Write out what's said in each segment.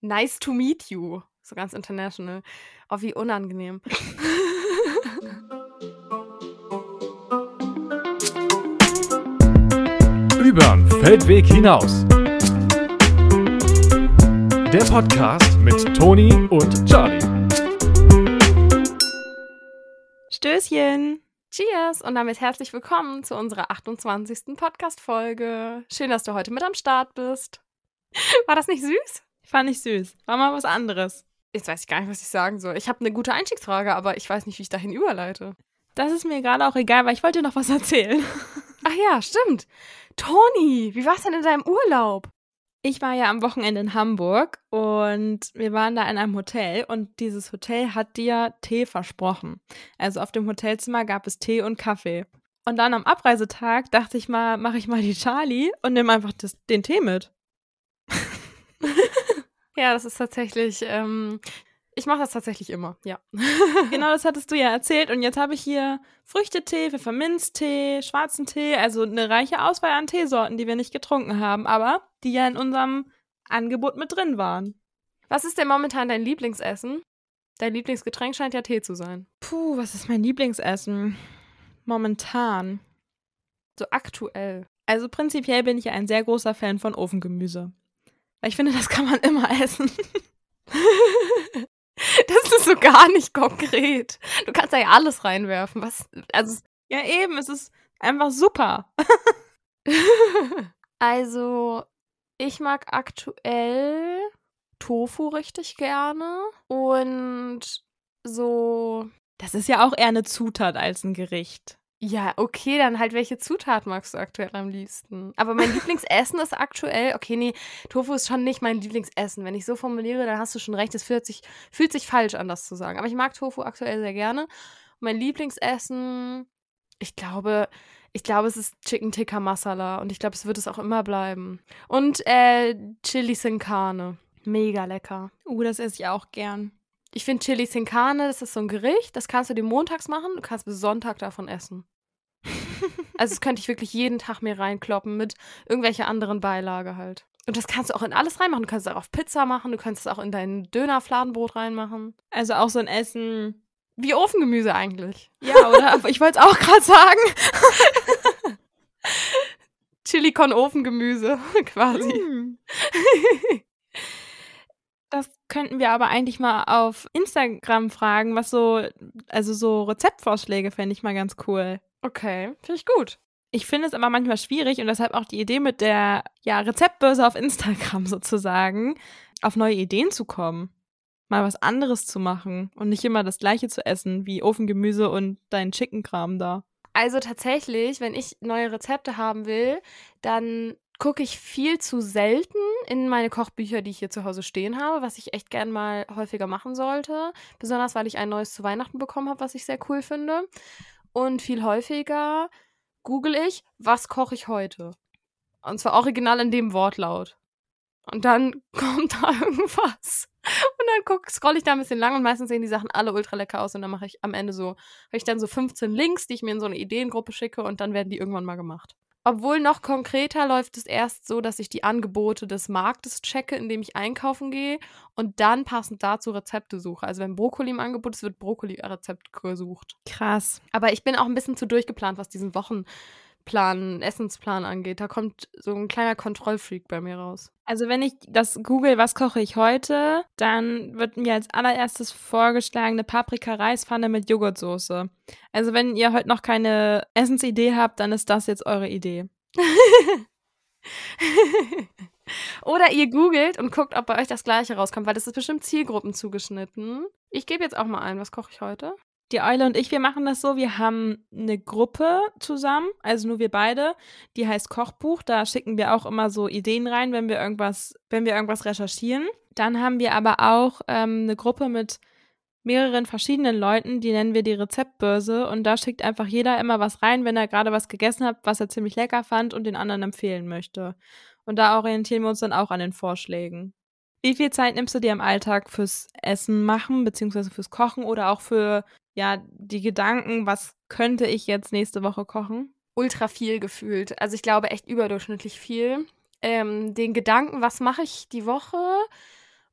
Nice to meet you. So ganz international. Oh, wie unangenehm. Übern Feldweg hinaus. Der Podcast mit Toni und Charlie. Stößchen. Cheers und damit herzlich willkommen zu unserer 28. Podcast-Folge. Schön, dass du heute mit am Start bist. War das nicht süß? Fand ich süß. War mal was anderes. Jetzt weiß ich gar nicht, was ich sagen soll. Ich habe eine gute Einstiegsfrage, aber ich weiß nicht, wie ich dahin überleite. Das ist mir gerade auch egal, weil ich wollte dir noch was erzählen. Ach ja, stimmt. Toni, wie war's denn in deinem Urlaub? Ich war ja am Wochenende in Hamburg und wir waren da in einem Hotel und dieses Hotel hat dir Tee versprochen. Also auf dem Hotelzimmer gab es Tee und Kaffee. Und dann am Abreisetag dachte ich mal, mache ich mal die Charlie und nehme einfach das, den Tee mit. Ja, das ist tatsächlich, ähm, ich mache das tatsächlich immer, ja. genau, das hattest du ja erzählt. Und jetzt habe ich hier Früchtetee, Pfefferminztee, schwarzen Tee, also eine reiche Auswahl an Teesorten, die wir nicht getrunken haben, aber die ja in unserem Angebot mit drin waren. Was ist denn momentan dein Lieblingsessen? Dein Lieblingsgetränk scheint ja Tee zu sein. Puh, was ist mein Lieblingsessen? Momentan. So aktuell. Also prinzipiell bin ich ja ein sehr großer Fan von Ofengemüse. Weil ich finde, das kann man immer essen. das ist so gar nicht konkret. Du kannst da ja alles reinwerfen. Was, also. Ja, eben, es ist einfach super. also, ich mag aktuell Tofu richtig gerne. Und so. Das ist ja auch eher eine Zutat als ein Gericht. Ja, okay, dann halt, welche Zutat magst du aktuell am liebsten? Aber mein Lieblingsessen ist aktuell, okay, nee, Tofu ist schon nicht mein Lieblingsessen. Wenn ich so formuliere, dann hast du schon recht, es fühlt sich, fühlt sich falsch an, das zu sagen. Aber ich mag Tofu aktuell sehr gerne. Mein Lieblingsessen, ich glaube, ich glaube, es ist Chicken Tikka Masala und ich glaube, es wird es auch immer bleiben. Und äh, Chili Sin Carne. Mega lecker. Uh, das esse ich auch gern. Ich finde Chili sin Carne, das ist so ein Gericht, das kannst du dir montags machen, du kannst bis Sonntag davon essen. also das könnte ich wirklich jeden Tag mir reinkloppen mit irgendwelcher anderen Beilage halt. Und das kannst du auch in alles reinmachen. Du kannst es auch auf Pizza machen, du kannst es auch in dein Dönerfladenbrot reinmachen. Also auch so ein Essen wie Ofengemüse eigentlich. Ja, oder? ich wollte es auch gerade sagen. Chili con Ofengemüse quasi. Mm. Das könnten wir aber eigentlich mal auf Instagram fragen, was so, also so Rezeptvorschläge fände ich mal ganz cool. Okay, finde ich gut. Ich finde es aber manchmal schwierig und deshalb auch die Idee mit der ja, Rezeptbörse auf Instagram sozusagen, auf neue Ideen zu kommen. Mal was anderes zu machen und nicht immer das gleiche zu essen wie Ofengemüse und dein Chickenkram da. Also tatsächlich, wenn ich neue Rezepte haben will, dann gucke ich viel zu selten in meine Kochbücher, die ich hier zu Hause stehen habe, was ich echt gern mal häufiger machen sollte. Besonders, weil ich ein neues zu Weihnachten bekommen habe, was ich sehr cool finde. Und viel häufiger google ich, was koche ich heute? Und zwar original in dem Wortlaut. Und dann kommt da irgendwas. Und dann guck, scroll ich da ein bisschen lang und meistens sehen die Sachen alle ultra lecker aus und dann mache ich am Ende so, habe ich dann so 15 Links, die ich mir in so eine Ideengruppe schicke und dann werden die irgendwann mal gemacht. Obwohl noch konkreter läuft es erst so, dass ich die Angebote des Marktes checke, indem ich einkaufen gehe und dann passend dazu Rezepte suche. Also wenn Brokkoli im Angebot ist, wird Brokkoli-Rezept gesucht. Krass. Aber ich bin auch ein bisschen zu durchgeplant, was diesen Wochenplan, Essensplan angeht. Da kommt so ein kleiner Kontrollfreak bei mir raus. Also wenn ich das google, was koche ich heute, dann wird mir als allererstes vorgeschlagen eine Paprika-Reispfanne mit Joghurtsoße. Also wenn ihr heute noch keine Essensidee habt, dann ist das jetzt eure Idee. Oder ihr googelt und guckt, ob bei euch das gleiche rauskommt, weil das ist bestimmt Zielgruppen zugeschnitten. Ich gebe jetzt auch mal ein, was koche ich heute? Die Eule und ich, wir machen das so, wir haben eine Gruppe zusammen, also nur wir beide, die heißt Kochbuch, da schicken wir auch immer so Ideen rein, wenn wir irgendwas, wenn wir irgendwas recherchieren. Dann haben wir aber auch ähm, eine Gruppe mit mehreren verschiedenen Leuten, die nennen wir die Rezeptbörse und da schickt einfach jeder immer was rein, wenn er gerade was gegessen hat, was er ziemlich lecker fand und den anderen empfehlen möchte. Und da orientieren wir uns dann auch an den Vorschlägen. Wie viel Zeit nimmst du dir im Alltag fürs Essen machen, beziehungsweise fürs Kochen oder auch für ja, die Gedanken, was könnte ich jetzt nächste Woche kochen? Ultra viel gefühlt. Also ich glaube echt überdurchschnittlich viel. Ähm, den Gedanken, was mache ich die Woche?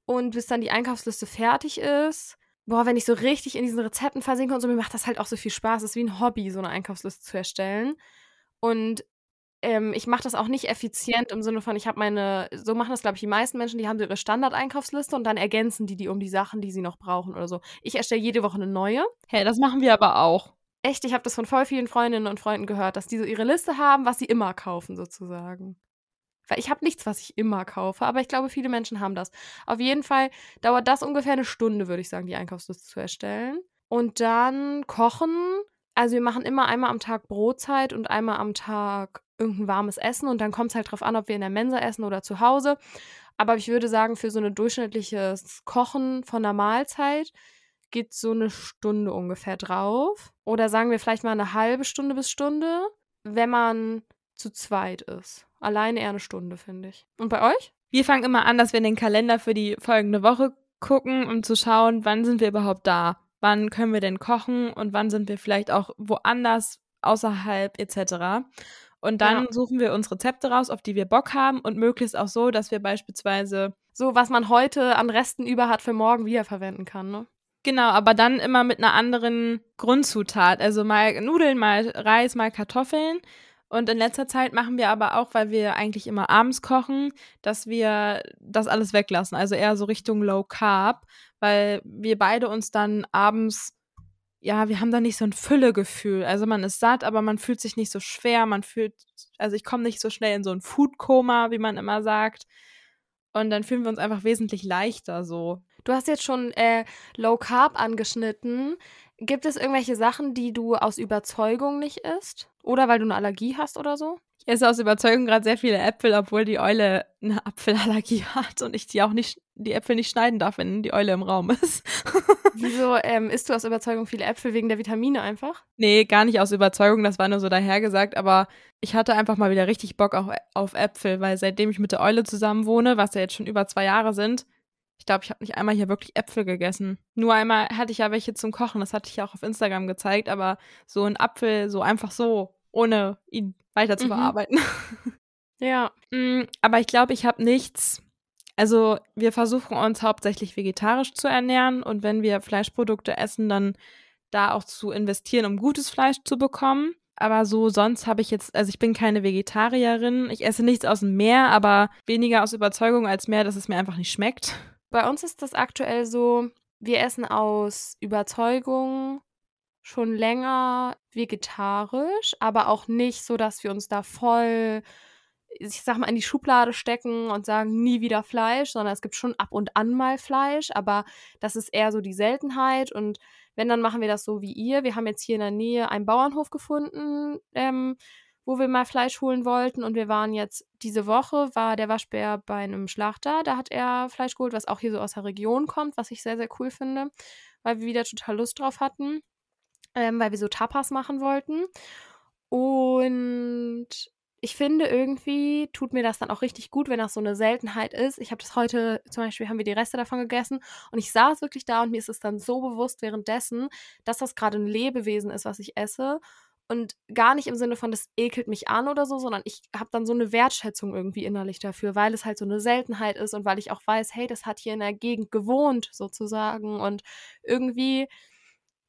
und bis dann die Einkaufsliste fertig ist. Boah, wenn ich so richtig in diesen Rezepten versinke und so, mir macht das halt auch so viel Spaß. Es ist wie ein Hobby, so eine Einkaufsliste zu erstellen. Und ähm, ich mache das auch nicht effizient im Sinne von, ich habe meine, so machen das, glaube ich, die meisten Menschen, die haben so ihre Standard-Einkaufsliste und dann ergänzen die die um die Sachen, die sie noch brauchen oder so. Ich erstelle jede Woche eine neue. Hey, das machen wir aber auch. Echt, ich habe das von voll vielen Freundinnen und Freunden gehört, dass die so ihre Liste haben, was sie immer kaufen, sozusagen. Weil ich habe nichts, was ich immer kaufe, aber ich glaube, viele Menschen haben das. Auf jeden Fall dauert das ungefähr eine Stunde, würde ich sagen, die Einkaufsliste zu erstellen. Und dann kochen. Also wir machen immer einmal am Tag Brotzeit und einmal am Tag irgendein warmes Essen und dann kommt es halt drauf an, ob wir in der Mensa essen oder zu Hause. Aber ich würde sagen, für so ein durchschnittliches Kochen von einer Mahlzeit geht so eine Stunde ungefähr drauf. Oder sagen wir vielleicht mal eine halbe Stunde bis Stunde, wenn man zu zweit ist. Alleine eher eine Stunde, finde ich. Und bei euch? Wir fangen immer an, dass wir in den Kalender für die folgende Woche gucken, um zu schauen, wann sind wir überhaupt da? Wann können wir denn kochen und wann sind wir vielleicht auch woanders, außerhalb etc. Und dann ja. suchen wir uns Rezepte raus, auf die wir Bock haben und möglichst auch so, dass wir beispielsweise so, was man heute an Resten über hat, für morgen wiederverwenden kann, ne? Genau, aber dann immer mit einer anderen Grundzutat. Also mal Nudeln, mal Reis, mal Kartoffeln. Und in letzter Zeit machen wir aber auch, weil wir eigentlich immer abends kochen, dass wir das alles weglassen. Also eher so Richtung Low Carb, weil wir beide uns dann abends ja, wir haben da nicht so ein Füllegefühl. Also man ist satt, aber man fühlt sich nicht so schwer. Man fühlt, also ich komme nicht so schnell in so ein Foodkoma, wie man immer sagt. Und dann fühlen wir uns einfach wesentlich leichter so. Du hast jetzt schon äh, Low Carb angeschnitten. Gibt es irgendwelche Sachen, die du aus Überzeugung nicht isst? Oder weil du eine Allergie hast oder so? Ich esse aus Überzeugung gerade sehr viele Äpfel, obwohl die Eule eine Apfelallergie hat und ich die auch nicht, die Äpfel nicht schneiden darf, wenn die Eule im Raum ist. Wieso ähm, isst du aus Überzeugung viele Äpfel wegen der Vitamine einfach? Nee, gar nicht aus Überzeugung, das war nur so dahergesagt, aber ich hatte einfach mal wieder richtig Bock auf, auf Äpfel, weil seitdem ich mit der Eule zusammen wohne, was ja jetzt schon über zwei Jahre sind, ich glaube, ich habe nicht einmal hier wirklich Äpfel gegessen. Nur einmal hatte ich ja welche zum Kochen, das hatte ich ja auch auf Instagram gezeigt, aber so ein Apfel, so einfach so, ohne ihn weiter zu mhm. bearbeiten. Ja. Mm, aber ich glaube, ich habe nichts. Also wir versuchen uns hauptsächlich vegetarisch zu ernähren und wenn wir Fleischprodukte essen, dann da auch zu investieren, um gutes Fleisch zu bekommen. Aber so sonst habe ich jetzt, also ich bin keine Vegetarierin. Ich esse nichts aus dem Meer, aber weniger aus Überzeugung als mehr, dass es mir einfach nicht schmeckt. Bei uns ist das aktuell so, wir essen aus Überzeugung schon länger vegetarisch, aber auch nicht so, dass wir uns da voll, ich sag mal, in die Schublade stecken und sagen, nie wieder Fleisch, sondern es gibt schon ab und an mal Fleisch, aber das ist eher so die Seltenheit. Und wenn, dann machen wir das so wie ihr. Wir haben jetzt hier in der Nähe einen Bauernhof gefunden, ähm, wo wir mal Fleisch holen wollten. Und wir waren jetzt diese Woche war der Waschbär bei einem Schlachter, da hat er Fleisch geholt, was auch hier so aus der Region kommt, was ich sehr sehr cool finde, weil wir wieder total Lust drauf hatten ähm, weil wir so Tapas machen wollten. Und ich finde irgendwie tut mir das dann auch richtig gut, wenn das so eine Seltenheit ist. Ich habe das heute, zum Beispiel haben wir die Reste davon gegessen und ich saß wirklich da und mir ist es dann so bewusst währenddessen, dass das gerade ein Lebewesen ist, was ich esse. Und gar nicht im Sinne von, das ekelt mich an oder so, sondern ich habe dann so eine Wertschätzung irgendwie innerlich dafür, weil es halt so eine Seltenheit ist und weil ich auch weiß, hey, das hat hier in der Gegend gewohnt sozusagen. Und irgendwie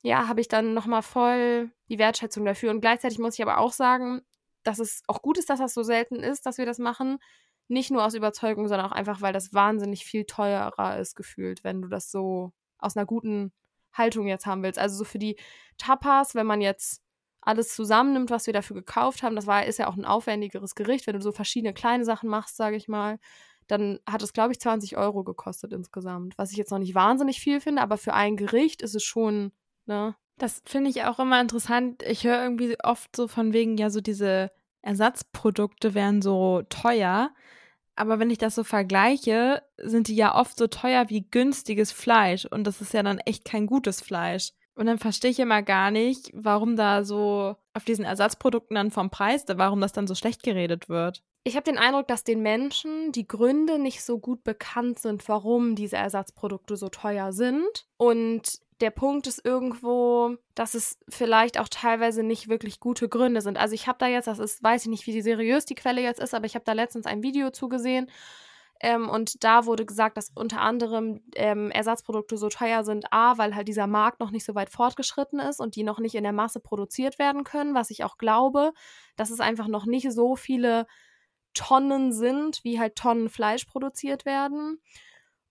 ja, habe ich dann nochmal voll die Wertschätzung dafür. Und gleichzeitig muss ich aber auch sagen, dass es auch gut ist, dass das so selten ist, dass wir das machen. Nicht nur aus Überzeugung, sondern auch einfach, weil das wahnsinnig viel teurer ist, gefühlt, wenn du das so aus einer guten Haltung jetzt haben willst. Also so für die Tapas, wenn man jetzt alles zusammennimmt, was wir dafür gekauft haben, das war, ist ja auch ein aufwendigeres Gericht, wenn du so verschiedene kleine Sachen machst, sage ich mal, dann hat es, glaube ich, 20 Euro gekostet insgesamt. Was ich jetzt noch nicht wahnsinnig viel finde, aber für ein Gericht ist es schon Ne? Das finde ich auch immer interessant. Ich höre irgendwie oft so von wegen, ja, so diese Ersatzprodukte wären so teuer. Aber wenn ich das so vergleiche, sind die ja oft so teuer wie günstiges Fleisch. Und das ist ja dann echt kein gutes Fleisch. Und dann verstehe ich immer gar nicht, warum da so auf diesen Ersatzprodukten dann vom Preis, warum das dann so schlecht geredet wird. Ich habe den Eindruck, dass den Menschen die Gründe nicht so gut bekannt sind, warum diese Ersatzprodukte so teuer sind. Und der Punkt ist irgendwo, dass es vielleicht auch teilweise nicht wirklich gute Gründe sind. Also ich habe da jetzt, das ist, weiß ich nicht, wie seriös die Quelle jetzt ist, aber ich habe da letztens ein Video zugesehen. Ähm, und da wurde gesagt, dass unter anderem ähm, Ersatzprodukte so teuer sind, a, weil halt dieser Markt noch nicht so weit fortgeschritten ist und die noch nicht in der Masse produziert werden können, was ich auch glaube, dass es einfach noch nicht so viele Tonnen sind, wie halt Tonnen Fleisch produziert werden.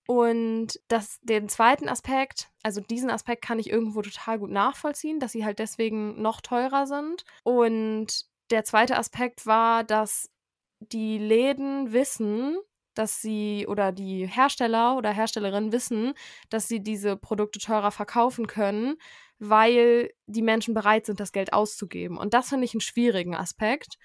Und das, den zweiten Aspekt, also diesen Aspekt kann ich irgendwo total gut nachvollziehen, dass sie halt deswegen noch teurer sind. Und der zweite Aspekt war, dass die Läden wissen, dass sie oder die Hersteller oder Herstellerinnen wissen, dass sie diese Produkte teurer verkaufen können, weil die Menschen bereit sind, das Geld auszugeben. Und das finde ich einen schwierigen Aspekt.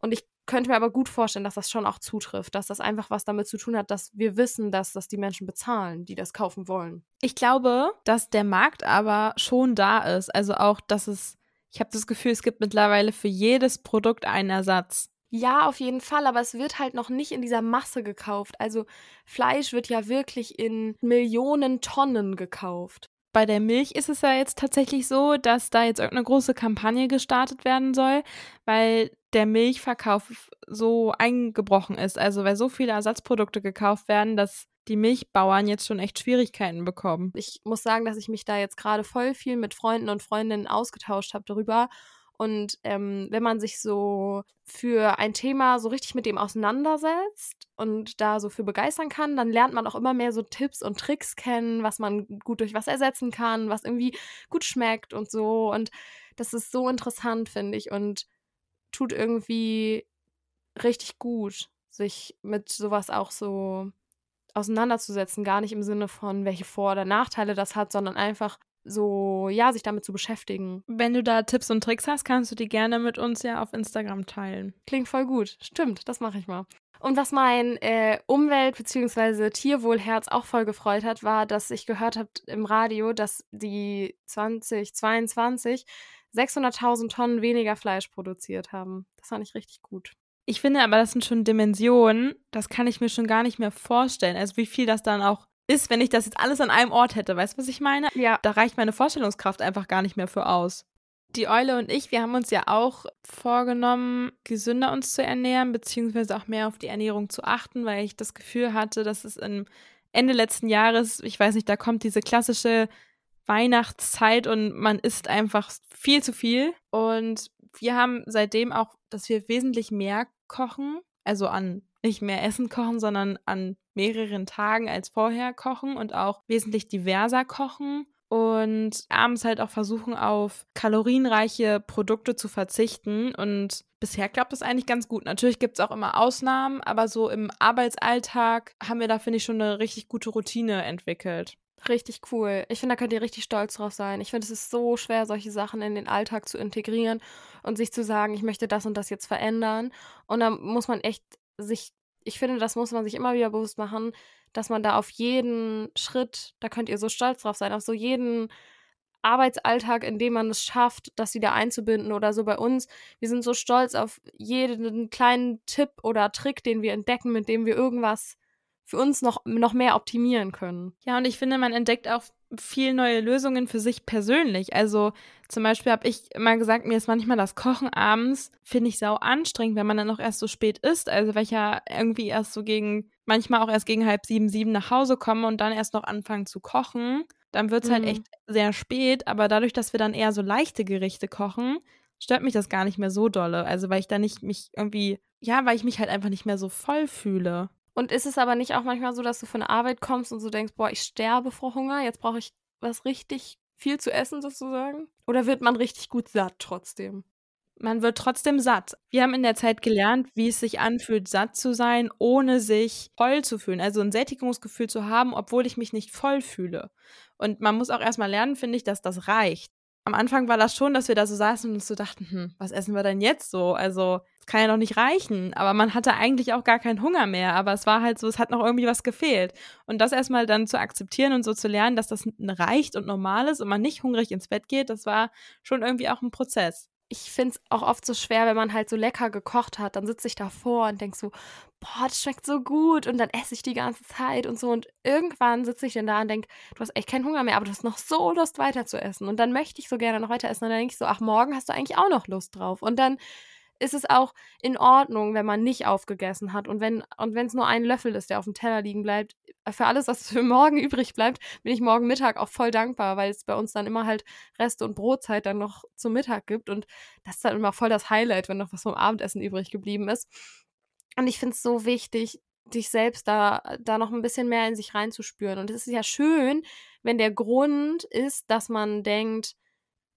Und ich könnte mir aber gut vorstellen, dass das schon auch zutrifft, dass das einfach was damit zu tun hat, dass wir wissen, dass das die Menschen bezahlen, die das kaufen wollen. Ich glaube, dass der Markt aber schon da ist. Also auch, dass es, ich habe das Gefühl, es gibt mittlerweile für jedes Produkt einen Ersatz. Ja, auf jeden Fall, aber es wird halt noch nicht in dieser Masse gekauft. Also Fleisch wird ja wirklich in Millionen Tonnen gekauft. Bei der Milch ist es ja jetzt tatsächlich so, dass da jetzt irgendeine große Kampagne gestartet werden soll, weil der Milchverkauf so eingebrochen ist. Also weil so viele Ersatzprodukte gekauft werden, dass die Milchbauern jetzt schon echt Schwierigkeiten bekommen. Ich muss sagen, dass ich mich da jetzt gerade voll viel mit Freunden und Freundinnen ausgetauscht habe darüber und ähm, wenn man sich so für ein Thema so richtig mit dem auseinandersetzt und da so für begeistern kann, dann lernt man auch immer mehr so Tipps und Tricks kennen, was man gut durch was ersetzen kann, was irgendwie gut schmeckt und so. Und das ist so interessant, finde ich, und tut irgendwie richtig gut, sich mit sowas auch so auseinanderzusetzen. Gar nicht im Sinne von, welche Vor- oder Nachteile das hat, sondern einfach so, ja, sich damit zu beschäftigen. Wenn du da Tipps und Tricks hast, kannst du die gerne mit uns ja auf Instagram teilen. Klingt voll gut. Stimmt, das mache ich mal. Und was mein äh, Umwelt- bzw. Tierwohlherz auch voll gefreut hat, war, dass ich gehört habe im Radio, dass die 2022 600.000 Tonnen weniger Fleisch produziert haben. Das fand ich richtig gut. Ich finde aber, das sind schon Dimensionen, das kann ich mir schon gar nicht mehr vorstellen. Also wie viel das dann auch ist, wenn ich das jetzt alles an einem Ort hätte. Weißt du, was ich meine? Ja. Da reicht meine Vorstellungskraft einfach gar nicht mehr für aus. Die Eule und ich, wir haben uns ja auch vorgenommen, gesünder uns zu ernähren, beziehungsweise auch mehr auf die Ernährung zu achten, weil ich das Gefühl hatte, dass es im Ende letzten Jahres, ich weiß nicht, da kommt diese klassische Weihnachtszeit und man isst einfach viel zu viel. Und wir haben seitdem auch, dass wir wesentlich mehr kochen, also an nicht mehr Essen kochen, sondern an mehreren Tagen als vorher kochen und auch wesentlich diverser kochen und abends halt auch versuchen, auf kalorienreiche Produkte zu verzichten. Und bisher klappt das eigentlich ganz gut. Natürlich gibt es auch immer Ausnahmen, aber so im Arbeitsalltag haben wir da, finde ich, schon eine richtig gute Routine entwickelt. Richtig cool. Ich finde, da könnt ihr richtig stolz drauf sein. Ich finde, es ist so schwer, solche Sachen in den Alltag zu integrieren und sich zu sagen, ich möchte das und das jetzt verändern. Und da muss man echt sich ich finde, das muss man sich immer wieder bewusst machen, dass man da auf jeden Schritt, da könnt ihr so stolz drauf sein, auf so jeden Arbeitsalltag, in dem man es schafft, das wieder einzubinden oder so bei uns. Wir sind so stolz auf jeden kleinen Tipp oder Trick, den wir entdecken, mit dem wir irgendwas für uns noch, noch mehr optimieren können. Ja, und ich finde, man entdeckt auch viel neue Lösungen für sich persönlich. Also zum Beispiel habe ich immer gesagt, mir ist manchmal das Kochen abends, finde ich sau anstrengend, wenn man dann noch erst so spät isst. Also weil ich ja irgendwie erst so gegen, manchmal auch erst gegen halb sieben, sieben nach Hause komme und dann erst noch anfangen zu kochen. Dann wird es halt mhm. halt echt sehr spät, aber dadurch, dass wir dann eher so leichte Gerichte kochen, stört mich das gar nicht mehr so dolle. Also weil ich da nicht mich irgendwie, ja, weil ich mich halt einfach nicht mehr so voll fühle. Und ist es aber nicht auch manchmal so, dass du von der Arbeit kommst und so denkst, boah, ich sterbe vor Hunger, jetzt brauche ich was richtig viel zu essen sozusagen? Oder wird man richtig gut satt trotzdem? Man wird trotzdem satt. Wir haben in der Zeit gelernt, wie es sich anfühlt, satt zu sein, ohne sich voll zu fühlen. Also ein Sättigungsgefühl zu haben, obwohl ich mich nicht voll fühle. Und man muss auch erstmal lernen, finde ich, dass das reicht am Anfang war das schon, dass wir da so saßen und uns so dachten, hm, was essen wir denn jetzt so? Also, kann ja noch nicht reichen. Aber man hatte eigentlich auch gar keinen Hunger mehr. Aber es war halt so, es hat noch irgendwie was gefehlt. Und das erstmal dann zu akzeptieren und so zu lernen, dass das reicht und normal ist und man nicht hungrig ins Bett geht, das war schon irgendwie auch ein Prozess ich finde es auch oft so schwer, wenn man halt so lecker gekocht hat. Dann sitze ich davor und denke so, boah, das schmeckt so gut. Und dann esse ich die ganze Zeit und so. Und irgendwann sitze ich dann da und denke, du hast echt keinen Hunger mehr, aber du hast noch so Lust weiter zu essen. Und dann möchte ich so gerne noch weiter essen. Und dann denke ich so, ach, morgen hast du eigentlich auch noch Lust drauf. Und dann ist es auch in Ordnung, wenn man nicht aufgegessen hat. Und wenn und es nur ein Löffel ist, der auf dem Teller liegen bleibt, für alles, was für morgen übrig bleibt, bin ich morgen Mittag auch voll dankbar, weil es bei uns dann immer halt Reste und Brotzeit dann noch zum Mittag gibt. Und das ist dann immer voll das Highlight, wenn noch was vom Abendessen übrig geblieben ist. Und ich finde es so wichtig, sich selbst da, da noch ein bisschen mehr in sich reinzuspüren. Und es ist ja schön, wenn der Grund ist, dass man denkt,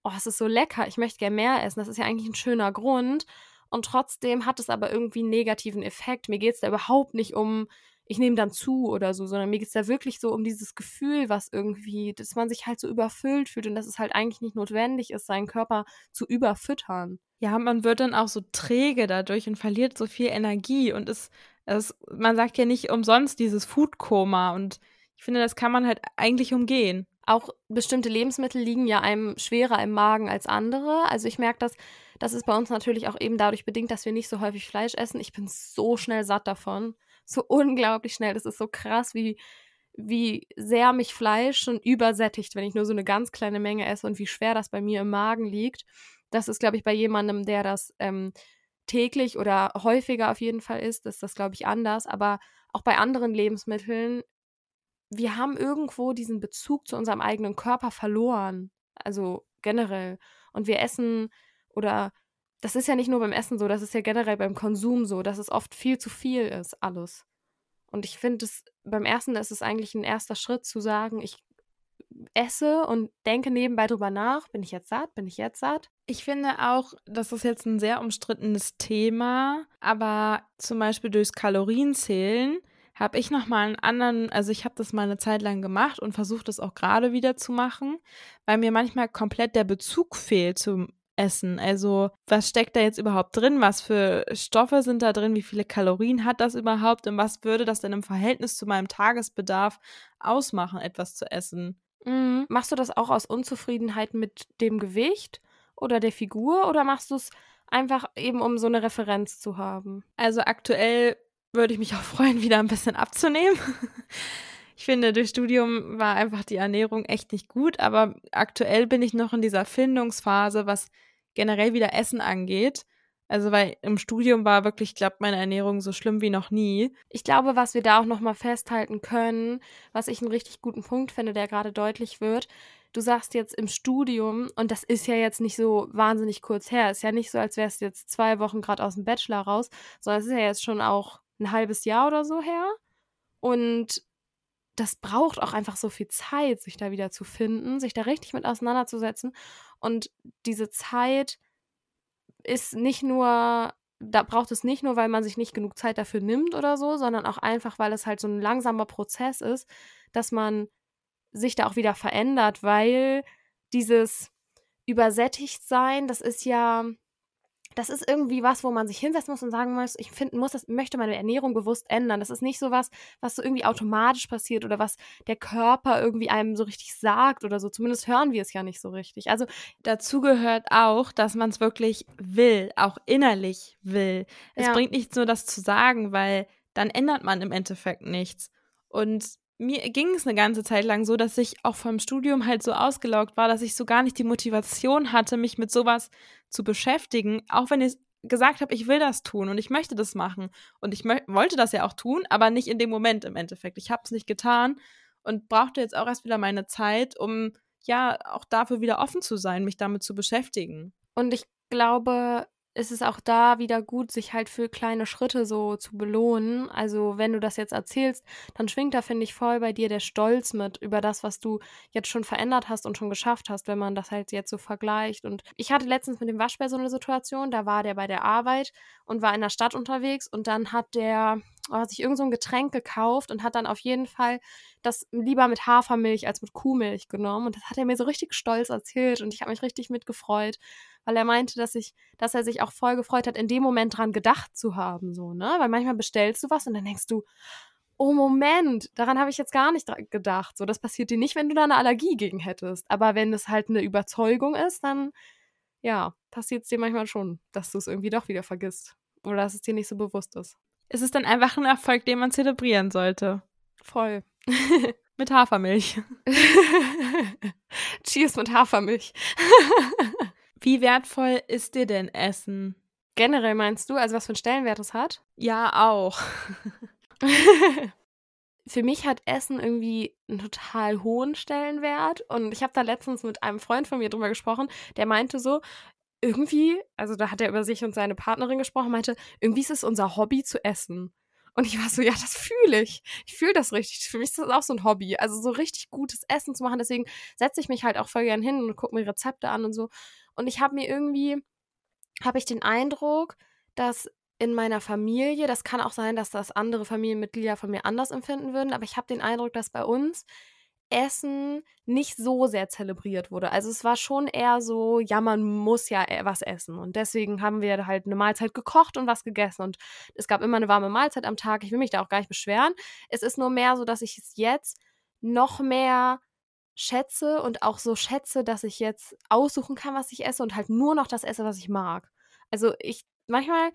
oh, es ist so lecker, ich möchte gerne mehr essen. Das ist ja eigentlich ein schöner Grund. Und trotzdem hat es aber irgendwie einen negativen Effekt. Mir geht es da überhaupt nicht um, ich nehme dann zu oder so, sondern mir geht es da wirklich so um dieses Gefühl, was irgendwie, dass man sich halt so überfüllt fühlt und dass es halt eigentlich nicht notwendig ist, seinen Körper zu überfüttern. Ja, man wird dann auch so träge dadurch und verliert so viel Energie und es, es man sagt ja nicht umsonst dieses Foodkoma und ich finde, das kann man halt eigentlich umgehen. Auch bestimmte Lebensmittel liegen ja einem schwerer im Magen als andere. Also ich merke das, das ist bei uns natürlich auch eben dadurch bedingt, dass wir nicht so häufig Fleisch essen. Ich bin so schnell satt davon. So unglaublich schnell. Das ist so krass, wie, wie sehr mich Fleisch schon übersättigt, wenn ich nur so eine ganz kleine Menge esse und wie schwer das bei mir im Magen liegt. Das ist, glaube ich, bei jemandem, der das ähm, täglich oder häufiger auf jeden Fall isst, ist das, glaube ich, anders. Aber auch bei anderen Lebensmitteln wir haben irgendwo diesen Bezug zu unserem eigenen Körper verloren. Also generell. Und wir essen oder das ist ja nicht nur beim Essen so, das ist ja generell beim Konsum so, dass es oft viel zu viel ist, alles. Und ich finde es, beim Essen ist es eigentlich ein erster Schritt zu sagen, ich esse und denke nebenbei drüber nach, bin ich jetzt satt, bin ich jetzt satt? Ich finde auch, das ist jetzt ein sehr umstrittenes Thema, aber zum Beispiel durchs Kalorienzählen habe ich noch mal einen anderen, also ich habe das mal eine Zeit lang gemacht und versucht das auch gerade wieder zu machen, weil mir manchmal komplett der Bezug fehlt zum Essen. Also, was steckt da jetzt überhaupt drin? Was für Stoffe sind da drin? Wie viele Kalorien hat das überhaupt? Und was würde das denn im Verhältnis zu meinem Tagesbedarf ausmachen, etwas zu essen? Mhm. Machst du das auch aus Unzufriedenheit mit dem Gewicht oder der Figur oder machst du es einfach eben, um so eine Referenz zu haben? Also aktuell würde ich mich auch freuen, wieder ein bisschen abzunehmen. Ich finde, durch Studium war einfach die Ernährung echt nicht gut, aber aktuell bin ich noch in dieser Findungsphase, was generell wieder Essen angeht. Also, weil im Studium war wirklich, glaube meine Ernährung so schlimm wie noch nie. Ich glaube, was wir da auch nochmal festhalten können, was ich einen richtig guten Punkt finde, der gerade deutlich wird. Du sagst jetzt im Studium, und das ist ja jetzt nicht so wahnsinnig kurz her, ist ja nicht so, als wärst du jetzt zwei Wochen gerade aus dem Bachelor raus, sondern es ist ja jetzt schon auch ein halbes Jahr oder so her. Und das braucht auch einfach so viel Zeit, sich da wieder zu finden, sich da richtig mit auseinanderzusetzen. Und diese Zeit ist nicht nur, da braucht es nicht nur, weil man sich nicht genug Zeit dafür nimmt oder so, sondern auch einfach, weil es halt so ein langsamer Prozess ist, dass man sich da auch wieder verändert, weil dieses übersättigt sein, das ist ja, das ist irgendwie was, wo man sich hinsetzen muss und sagen muss, ich finde, muss das, möchte meine Ernährung bewusst ändern. Das ist nicht so was, was so irgendwie automatisch passiert oder was der Körper irgendwie einem so richtig sagt oder so. Zumindest hören wir es ja nicht so richtig. Also dazu gehört auch, dass man es wirklich will, auch innerlich will. Es ja. bringt nichts nur das zu sagen, weil dann ändert man im Endeffekt nichts. Und mir ging es eine ganze Zeit lang so, dass ich auch vom Studium halt so ausgelaugt war, dass ich so gar nicht die Motivation hatte, mich mit sowas zu beschäftigen, auch wenn ich gesagt habe, ich will das tun und ich möchte das machen. Und ich wollte das ja auch tun, aber nicht in dem Moment im Endeffekt. Ich habe es nicht getan und brauchte jetzt auch erst wieder meine Zeit, um ja auch dafür wieder offen zu sein, mich damit zu beschäftigen. Und ich glaube, ist es auch da wieder gut, sich halt für kleine Schritte so zu belohnen. Also wenn du das jetzt erzählst, dann schwingt da, finde ich, voll bei dir der Stolz mit über das, was du jetzt schon verändert hast und schon geschafft hast, wenn man das halt jetzt so vergleicht. Und ich hatte letztens mit dem Waschbär so eine Situation, da war der bei der Arbeit und war in der Stadt unterwegs und dann hat der oh, hat sich irgend so ein Getränk gekauft und hat dann auf jeden Fall das lieber mit Hafermilch als mit Kuhmilch genommen. Und das hat er mir so richtig stolz erzählt und ich habe mich richtig mitgefreut weil er meinte, dass ich, dass er sich auch voll gefreut hat, in dem Moment dran gedacht zu haben, so, ne? Weil manchmal bestellst du was und dann denkst du, oh Moment, daran habe ich jetzt gar nicht gedacht. So, das passiert dir nicht, wenn du da eine Allergie gegen hättest. Aber wenn es halt eine Überzeugung ist, dann, ja, passiert es dir manchmal schon, dass du es irgendwie doch wieder vergisst. Oder dass es dir nicht so bewusst ist. Es ist dann einfach ein Erfolg, den man zelebrieren sollte. Voll. mit Hafermilch. Cheers mit Hafermilch. Wie wertvoll ist dir denn Essen? Generell meinst du, also was für einen Stellenwert es hat? Ja, auch. für mich hat Essen irgendwie einen total hohen Stellenwert. Und ich habe da letztens mit einem Freund von mir drüber gesprochen, der meinte so, irgendwie, also da hat er über sich und seine Partnerin gesprochen, meinte, irgendwie ist es unser Hobby zu essen. Und ich war so, ja, das fühle ich. Ich fühle das richtig. Für mich ist das auch so ein Hobby. Also so richtig gutes Essen zu machen. Deswegen setze ich mich halt auch voll gern hin und gucke mir Rezepte an und so. Und ich habe mir irgendwie, habe ich den Eindruck, dass in meiner Familie, das kann auch sein, dass das andere Familienmitglieder von mir anders empfinden würden, aber ich habe den Eindruck, dass bei uns Essen nicht so sehr zelebriert wurde. Also es war schon eher so, ja, man muss ja e, was essen. Und deswegen haben wir halt eine Mahlzeit gekocht und was gegessen. Und es gab immer eine warme Mahlzeit am Tag. Ich will mich da auch gar nicht beschweren. Es ist nur mehr so, dass ich es jetzt noch mehr schätze und auch so schätze, dass ich jetzt aussuchen kann, was ich esse und halt nur noch das esse, was ich mag. Also ich manchmal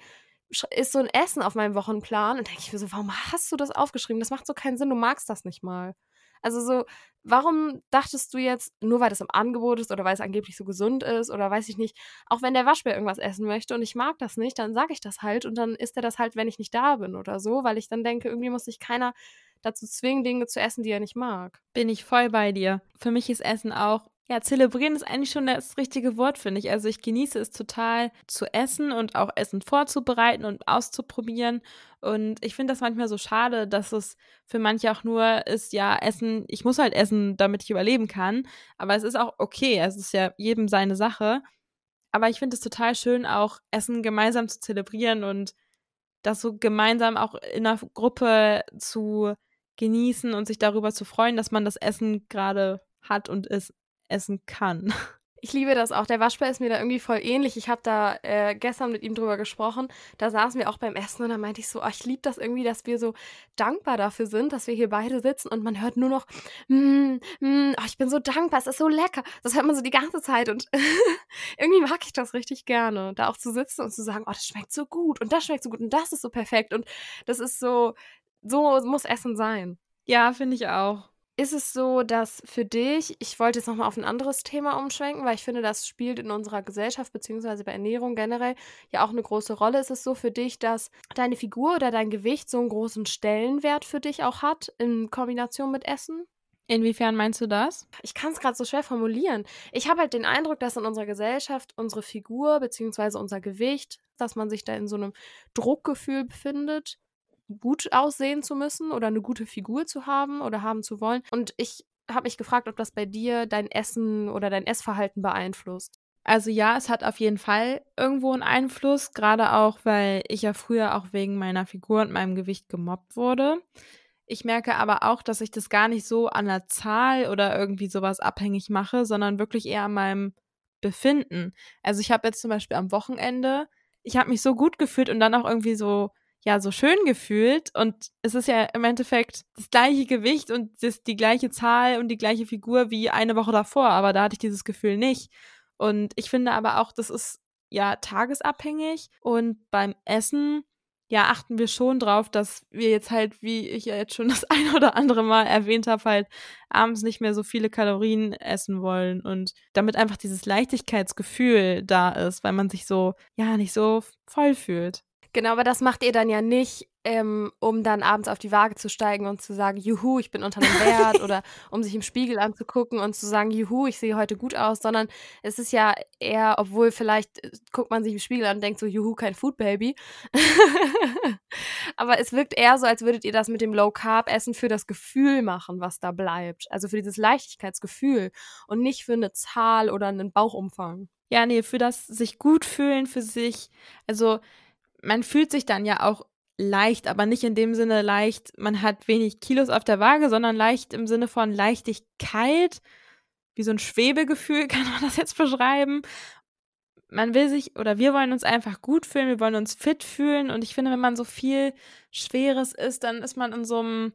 ist so ein Essen auf meinem Wochenplan und denke ich mir so, warum hast du das aufgeschrieben? Das macht so keinen Sinn, du magst das nicht mal. Also so, warum dachtest du jetzt, nur weil das im Angebot ist oder weil es angeblich so gesund ist oder weiß ich nicht, auch wenn der Waschbär irgendwas essen möchte und ich mag das nicht, dann sage ich das halt und dann isst er das halt, wenn ich nicht da bin oder so, weil ich dann denke, irgendwie muss sich keiner dazu zwingen, Dinge zu essen, die er nicht mag. Bin ich voll bei dir. Für mich ist Essen auch ja, zelebrieren ist eigentlich schon das richtige Wort, finde ich. Also ich genieße es total zu essen und auch Essen vorzubereiten und auszuprobieren. Und ich finde das manchmal so schade, dass es für manche auch nur ist, ja, Essen, ich muss halt essen, damit ich überleben kann. Aber es ist auch okay, es ist ja jedem seine Sache. Aber ich finde es total schön, auch Essen gemeinsam zu zelebrieren und das so gemeinsam auch in einer Gruppe zu genießen und sich darüber zu freuen, dass man das Essen gerade hat und ist essen kann. Ich liebe das auch. Der Waschbär ist mir da irgendwie voll ähnlich. Ich habe da äh, gestern mit ihm drüber gesprochen. Da saßen wir auch beim Essen und da meinte ich so, oh, ich liebe das irgendwie, dass wir so dankbar dafür sind, dass wir hier beide sitzen und man hört nur noch, mm, mm, oh, ich bin so dankbar, es ist so lecker. Das hört man so die ganze Zeit und irgendwie mag ich das richtig gerne, da auch zu sitzen und zu sagen, oh, das schmeckt so gut und das schmeckt so gut und das ist so perfekt und das ist so, so muss Essen sein. Ja, finde ich auch ist es so, dass für dich, ich wollte jetzt nochmal auf ein anderes Thema umschwenken, weil ich finde, das spielt in unserer Gesellschaft beziehungsweise bei Ernährung generell ja auch eine große Rolle. Ist es so für dich, dass deine Figur oder dein Gewicht so einen großen Stellenwert für dich auch hat in Kombination mit Essen? Inwiefern meinst du das? Ich kann es gerade so schwer formulieren. Ich habe halt den Eindruck, dass in unserer Gesellschaft unsere Figur beziehungsweise unser Gewicht, dass man sich da in so einem Druckgefühl befindet, gut aussehen zu müssen oder eine gute Figur zu haben oder haben zu wollen. Und ich habe mich gefragt, ob das bei dir dein Essen oder dein Essverhalten beeinflusst. Also ja, es hat auf jeden Fall irgendwo einen Einfluss, gerade auch, weil ich ja früher auch wegen meiner Figur und meinem Gewicht gemobbt wurde. Ich merke aber auch, dass ich das gar nicht so an der Zahl oder irgendwie sowas abhängig mache, sondern wirklich eher an meinem Befinden. Also ich habe jetzt zum Beispiel am Wochenende, ich habe mich so gut gefühlt und dann auch irgendwie so ja so schön gefühlt und es ist ja im Endeffekt das gleiche Gewicht und das, die gleiche Zahl und die gleiche Figur wie eine Woche davor, aber da hatte ich dieses Gefühl nicht. Und ich finde aber auch, das ist ja tagesabhängig und beim Essen ja achten wir schon drauf, dass wir jetzt halt, wie ich ja jetzt schon das ein oder andere Mal erwähnt habe, halt abends nicht mehr so viele Kalorien essen wollen und damit einfach dieses Leichtigkeitsgefühl da ist, weil man sich so ja nicht so voll fühlt. Genau, aber das macht ihr dann ja nicht, ähm, um dann abends auf die Waage zu steigen und zu sagen, juhu, ich bin unter einem Wert oder um sich im Spiegel anzugucken und zu sagen, juhu, ich sehe heute gut aus, sondern es ist ja eher, obwohl vielleicht äh, guckt man sich im Spiegel an und denkt so, juhu, kein Food Baby. aber es wirkt eher so, als würdet ihr das mit dem Low Carb Essen für das Gefühl machen, was da bleibt. Also für dieses Leichtigkeitsgefühl und nicht für eine Zahl oder einen Bauchumfang. Ja, nee, für das sich gut fühlen, für sich, also man fühlt sich dann ja auch leicht, aber nicht in dem Sinne leicht, man hat wenig Kilos auf der Waage, sondern leicht im Sinne von Leichtigkeit, wie so ein Schwebegefühl kann man das jetzt beschreiben. Man will sich oder wir wollen uns einfach gut fühlen, wir wollen uns fit fühlen und ich finde, wenn man so viel Schweres ist, dann ist man in so einem,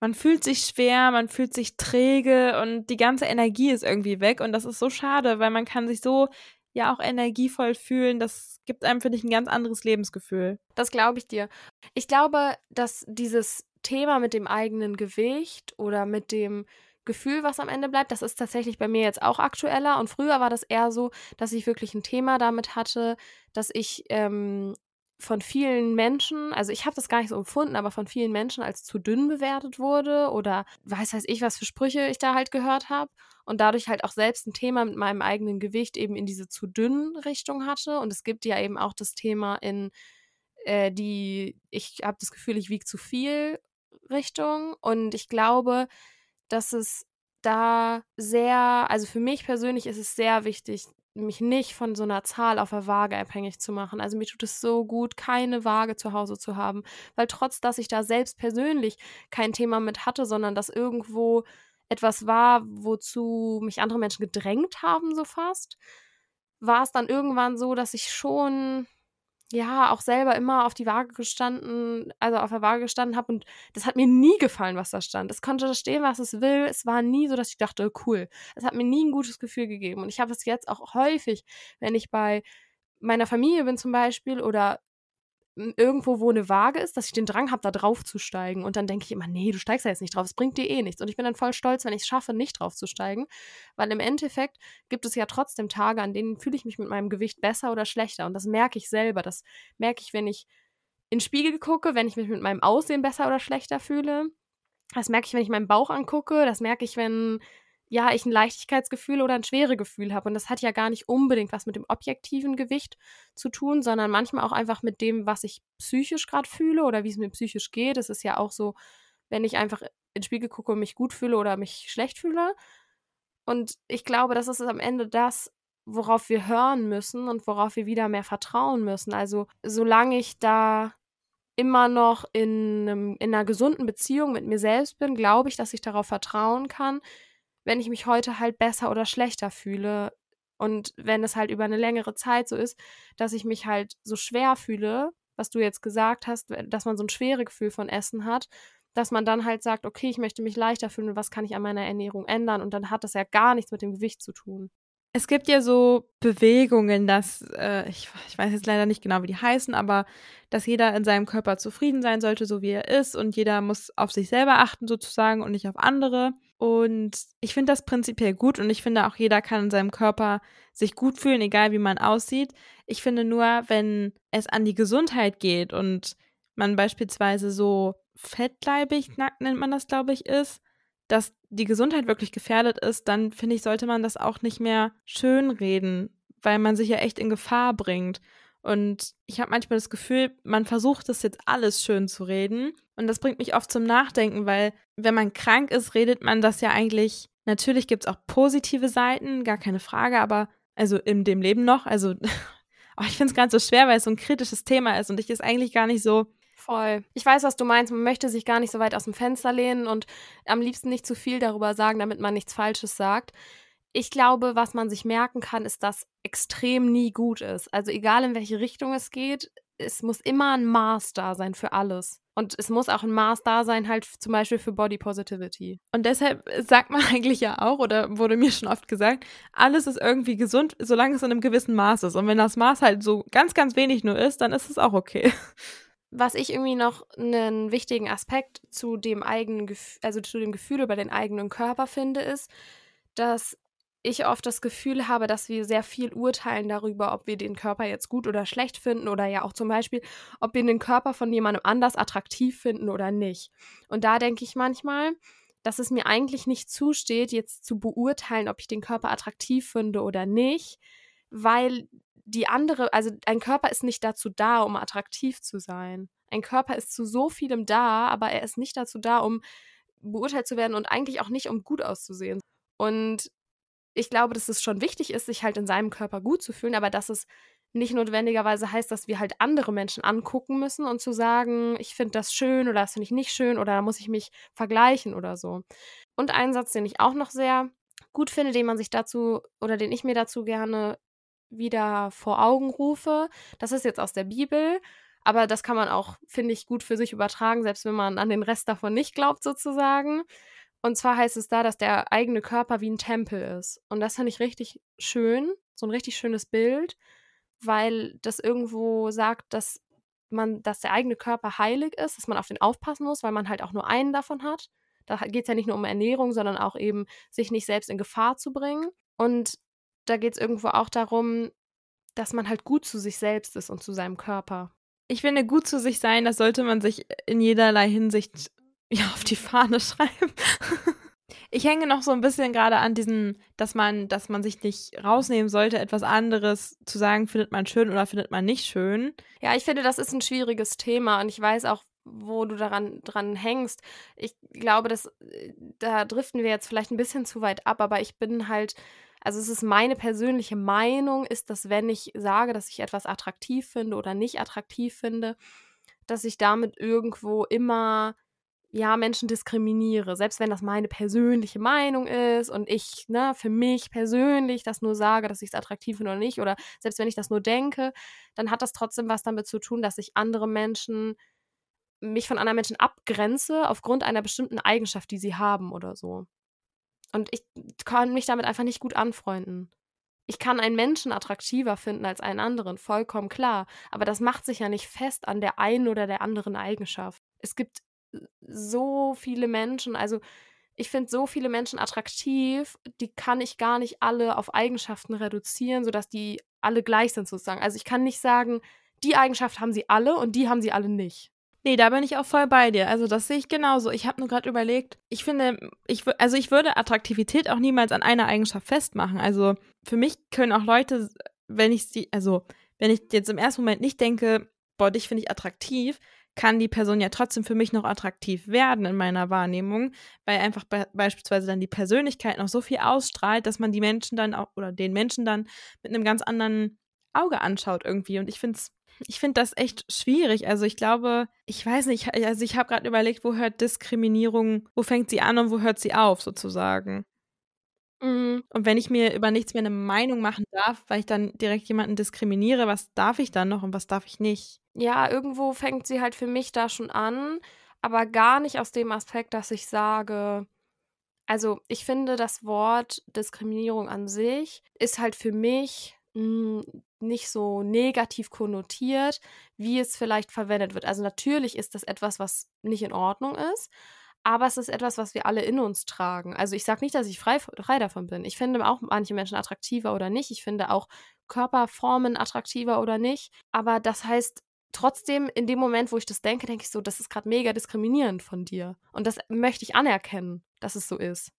man fühlt sich schwer, man fühlt sich träge und die ganze Energie ist irgendwie weg und das ist so schade, weil man kann sich so ja auch energievoll fühlen. Das gibt einem, finde ich, ein ganz anderes Lebensgefühl. Das glaube ich dir. Ich glaube, dass dieses Thema mit dem eigenen Gewicht oder mit dem Gefühl, was am Ende bleibt. Das ist tatsächlich bei mir jetzt auch aktueller. Und früher war das eher so, dass ich wirklich ein Thema damit hatte, dass ich ähm, von vielen Menschen, also ich habe das gar nicht so empfunden, aber von vielen Menschen als zu dünn bewertet wurde oder weiß weiß ich, was für Sprüche ich da halt gehört habe und dadurch halt auch selbst ein Thema mit meinem eigenen Gewicht eben in diese zu dünn Richtung hatte. Und es gibt ja eben auch das Thema in äh, die, ich habe das Gefühl, ich wiege zu viel Richtung und ich glaube, dass es da sehr, also für mich persönlich ist es sehr wichtig, mich nicht von so einer Zahl auf der Waage abhängig zu machen. Also mir tut es so gut, keine Waage zu Hause zu haben, weil trotz dass ich da selbst persönlich kein Thema mit hatte, sondern das irgendwo etwas war, wozu mich andere Menschen gedrängt haben, so fast, war es dann irgendwann so, dass ich schon ja, auch selber immer auf die Waage gestanden, also auf der Waage gestanden habe und das hat mir nie gefallen, was da stand. Es konnte stehen, was es will. Es war nie so, dass ich dachte, cool. Es hat mir nie ein gutes Gefühl gegeben und ich habe es jetzt auch häufig, wenn ich bei meiner Familie bin zum Beispiel oder irgendwo, wo eine Waage ist, dass ich den Drang habe, da drauf zu steigen. Und dann denke ich immer, nee, du steigst da jetzt nicht drauf, es bringt dir eh nichts. Und ich bin dann voll stolz, wenn ich es schaffe, nicht drauf zu steigen. Weil im Endeffekt gibt es ja trotzdem Tage, an denen fühle ich mich mit meinem Gewicht besser oder schlechter. Und das merke ich selber. Das merke ich, wenn ich in den Spiegel gucke, wenn ich mich mit meinem Aussehen besser oder schlechter fühle. Das merke ich, wenn ich meinen Bauch angucke. Das merke ich, wenn ja, ich ein Leichtigkeitsgefühl oder ein Schweregefühl habe. Und das hat ja gar nicht unbedingt was mit dem objektiven Gewicht zu tun, sondern manchmal auch einfach mit dem, was ich psychisch gerade fühle oder wie es mir psychisch geht. Es ist ja auch so, wenn ich einfach in Spiegel gucke und mich gut fühle oder mich schlecht fühle. Und ich glaube, das ist am Ende das, worauf wir hören müssen und worauf wir wieder mehr vertrauen müssen. Also solange ich da immer noch in, einem, in einer gesunden Beziehung mit mir selbst bin, glaube ich, dass ich darauf vertrauen kann, wenn ich mich heute halt besser oder schlechter fühle. Und wenn es halt über eine längere Zeit so ist, dass ich mich halt so schwer fühle, was du jetzt gesagt hast, dass man so ein schwere Gefühl von Essen hat, dass man dann halt sagt, okay, ich möchte mich leichter fühlen und was kann ich an meiner Ernährung ändern? Und dann hat das ja gar nichts mit dem Gewicht zu tun. Es gibt ja so Bewegungen, dass, äh, ich, ich weiß jetzt leider nicht genau, wie die heißen, aber dass jeder in seinem Körper zufrieden sein sollte, so wie er ist und jeder muss auf sich selber achten sozusagen und nicht auf andere. Und ich finde das prinzipiell gut und ich finde auch jeder kann in seinem Körper sich gut fühlen, egal wie man aussieht. Ich finde nur, wenn es an die Gesundheit geht und man beispielsweise so fettleibig, nackt nennt man das, glaube ich, ist, dass die Gesundheit wirklich gefährdet ist, dann finde ich, sollte man das auch nicht mehr schönreden, weil man sich ja echt in Gefahr bringt. Und ich habe manchmal das Gefühl, man versucht das jetzt alles schön zu reden. Und das bringt mich oft zum Nachdenken, weil wenn man krank ist, redet man das ja eigentlich. Natürlich gibt es auch positive Seiten, gar keine Frage, aber also in dem Leben noch. Also, oh, ich finde es ganz so schwer, weil es so ein kritisches Thema ist und ich es eigentlich gar nicht so Voll. Ich weiß, was du meinst. Man möchte sich gar nicht so weit aus dem Fenster lehnen und am liebsten nicht zu viel darüber sagen, damit man nichts Falsches sagt. Ich glaube, was man sich merken kann, ist, dass extrem nie gut ist. Also egal in welche Richtung es geht, es muss immer ein Maß da sein für alles. Und es muss auch ein Maß da sein, halt zum Beispiel für Body Positivity. Und deshalb sagt man eigentlich ja auch, oder wurde mir schon oft gesagt, alles ist irgendwie gesund, solange es in einem gewissen Maß ist. Und wenn das Maß halt so ganz, ganz wenig nur ist, dann ist es auch okay was ich irgendwie noch einen wichtigen Aspekt zu dem eigenen, Gef also zu dem Gefühl über den eigenen Körper finde, ist, dass ich oft das Gefühl habe, dass wir sehr viel urteilen darüber, ob wir den Körper jetzt gut oder schlecht finden oder ja auch zum Beispiel, ob wir den Körper von jemandem anders attraktiv finden oder nicht. Und da denke ich manchmal, dass es mir eigentlich nicht zusteht, jetzt zu beurteilen, ob ich den Körper attraktiv finde oder nicht, weil die andere, also ein Körper ist nicht dazu da, um attraktiv zu sein. Ein Körper ist zu so vielem da, aber er ist nicht dazu da, um beurteilt zu werden und eigentlich auch nicht, um gut auszusehen. Und ich glaube, dass es schon wichtig ist, sich halt in seinem Körper gut zu fühlen, aber dass es nicht notwendigerweise heißt, dass wir halt andere Menschen angucken müssen und zu sagen, ich finde das schön oder das finde ich nicht schön oder da muss ich mich vergleichen oder so. Und ein Satz, den ich auch noch sehr gut finde, den man sich dazu oder den ich mir dazu gerne wieder vor Augen rufe. Das ist jetzt aus der Bibel, aber das kann man auch, finde ich, gut für sich übertragen, selbst wenn man an den Rest davon nicht glaubt, sozusagen. Und zwar heißt es da, dass der eigene Körper wie ein Tempel ist. Und das finde ich richtig schön, so ein richtig schönes Bild, weil das irgendwo sagt, dass man, dass der eigene Körper heilig ist, dass man auf den aufpassen muss, weil man halt auch nur einen davon hat Da geht es ja nicht nur um Ernährung, sondern auch eben, sich nicht selbst in Gefahr zu bringen. Und da geht es irgendwo auch darum, dass man halt gut zu sich selbst ist und zu seinem Körper. Ich finde, gut zu sich sein, das sollte man sich in jederlei Hinsicht ja, auf die Fahne schreiben. Ich hänge noch so ein bisschen gerade an diesem, dass man, dass man sich nicht rausnehmen sollte, etwas anderes zu sagen, findet man schön oder findet man nicht schön. Ja, ich finde, das ist ein schwieriges Thema und ich weiß auch, wo du daran dran hängst. Ich glaube, dass da driften wir jetzt vielleicht ein bisschen zu weit ab, aber ich bin halt, also es ist meine persönliche Meinung, ist, dass wenn ich sage, dass ich etwas attraktiv finde oder nicht attraktiv finde, dass ich damit irgendwo immer ja, Menschen diskriminiere, selbst wenn das meine persönliche Meinung ist und ich, ne, für mich persönlich das nur sage, dass ich es attraktiv finde oder nicht, oder selbst wenn ich das nur denke, dann hat das trotzdem was damit zu tun, dass ich andere Menschen, mich von anderen Menschen abgrenze aufgrund einer bestimmten Eigenschaft, die sie haben oder so. Und ich kann mich damit einfach nicht gut anfreunden. Ich kann einen Menschen attraktiver finden als einen anderen, vollkommen klar. Aber das macht sich ja nicht fest an der einen oder der anderen Eigenschaft. Es gibt so viele Menschen, also ich finde so viele Menschen attraktiv, die kann ich gar nicht alle auf Eigenschaften reduzieren, sodass die alle gleich sind sozusagen. Also ich kann nicht sagen, die Eigenschaft haben sie alle und die haben sie alle nicht. Nee, da bin ich auch voll bei dir. Also das sehe ich genauso. Ich habe nur gerade überlegt, ich finde, ich also ich würde Attraktivität auch niemals an einer Eigenschaft festmachen. Also für mich können auch Leute, wenn ich sie, also wenn ich jetzt im ersten Moment nicht denke, boah, dich finde ich attraktiv, kann die Person ja trotzdem für mich noch attraktiv werden in meiner Wahrnehmung, weil einfach be beispielsweise dann die Persönlichkeit noch so viel ausstrahlt, dass man die Menschen dann auch oder den Menschen dann mit einem ganz anderen Auge anschaut irgendwie. Und ich finde ich finde das echt schwierig. Also ich glaube, ich weiß nicht, also ich habe gerade überlegt, wo hört Diskriminierung, wo fängt sie an und wo hört sie auf sozusagen. Mhm. Und wenn ich mir über nichts mehr eine Meinung machen darf, weil ich dann direkt jemanden diskriminiere, was darf ich dann noch und was darf ich nicht? Ja, irgendwo fängt sie halt für mich da schon an, aber gar nicht aus dem Aspekt, dass ich sage, also ich finde, das Wort Diskriminierung an sich ist halt für mich hm, nicht so negativ konnotiert, wie es vielleicht verwendet wird. Also natürlich ist das etwas, was nicht in Ordnung ist, aber es ist etwas, was wir alle in uns tragen. Also ich sage nicht, dass ich frei, frei davon bin. Ich finde auch manche Menschen attraktiver oder nicht. Ich finde auch Körperformen attraktiver oder nicht. Aber das heißt trotzdem, in dem Moment, wo ich das denke, denke ich so, das ist gerade mega diskriminierend von dir. Und das möchte ich anerkennen, dass es so ist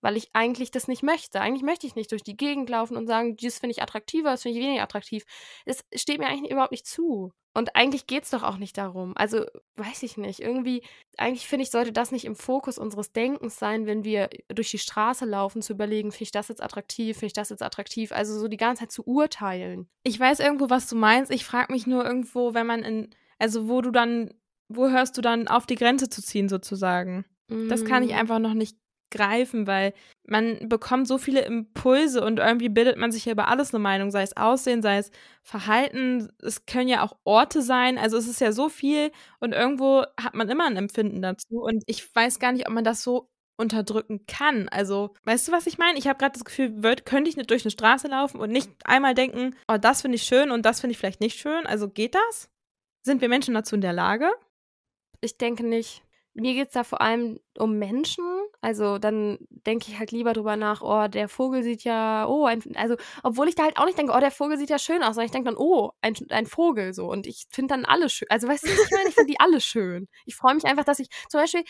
weil ich eigentlich das nicht möchte. Eigentlich möchte ich nicht durch die Gegend laufen und sagen, das finde ich attraktiver, das finde ich weniger attraktiv. Es steht mir eigentlich überhaupt nicht zu. Und eigentlich geht es doch auch nicht darum. Also, weiß ich nicht. Irgendwie, eigentlich finde ich, sollte das nicht im Fokus unseres Denkens sein, wenn wir durch die Straße laufen, zu überlegen, finde ich das jetzt attraktiv, finde ich das jetzt attraktiv. Also so die ganze Zeit zu urteilen. Ich weiß irgendwo, was du meinst. Ich frage mich nur irgendwo, wenn man in, also wo du dann, wo hörst du dann auf, die Grenze zu ziehen, sozusagen? Das kann ich mm. einfach noch nicht greifen, weil man bekommt so viele Impulse und irgendwie bildet man sich ja über alles eine Meinung, sei es Aussehen, sei es Verhalten, es können ja auch Orte sein, also es ist ja so viel und irgendwo hat man immer ein Empfinden dazu und ich weiß gar nicht, ob man das so unterdrücken kann. Also, weißt du, was ich meine? Ich habe gerade das Gefühl, würd, könnte ich nicht durch eine Straße laufen und nicht einmal denken, oh, das finde ich schön und das finde ich vielleicht nicht schön. Also geht das? Sind wir Menschen dazu in der Lage? Ich denke nicht. Mir geht es da vor allem um Menschen. Also dann denke ich halt lieber drüber nach, oh, der Vogel sieht ja, oh, ein, also obwohl ich da halt auch nicht denke, oh, der Vogel sieht ja schön aus, sondern ich denke dann, oh, ein, ein Vogel so. Und ich finde dann alle schön. Also weißt du, ich meine, ich finde die alle schön. Ich freue mich einfach, dass ich zum Beispiel,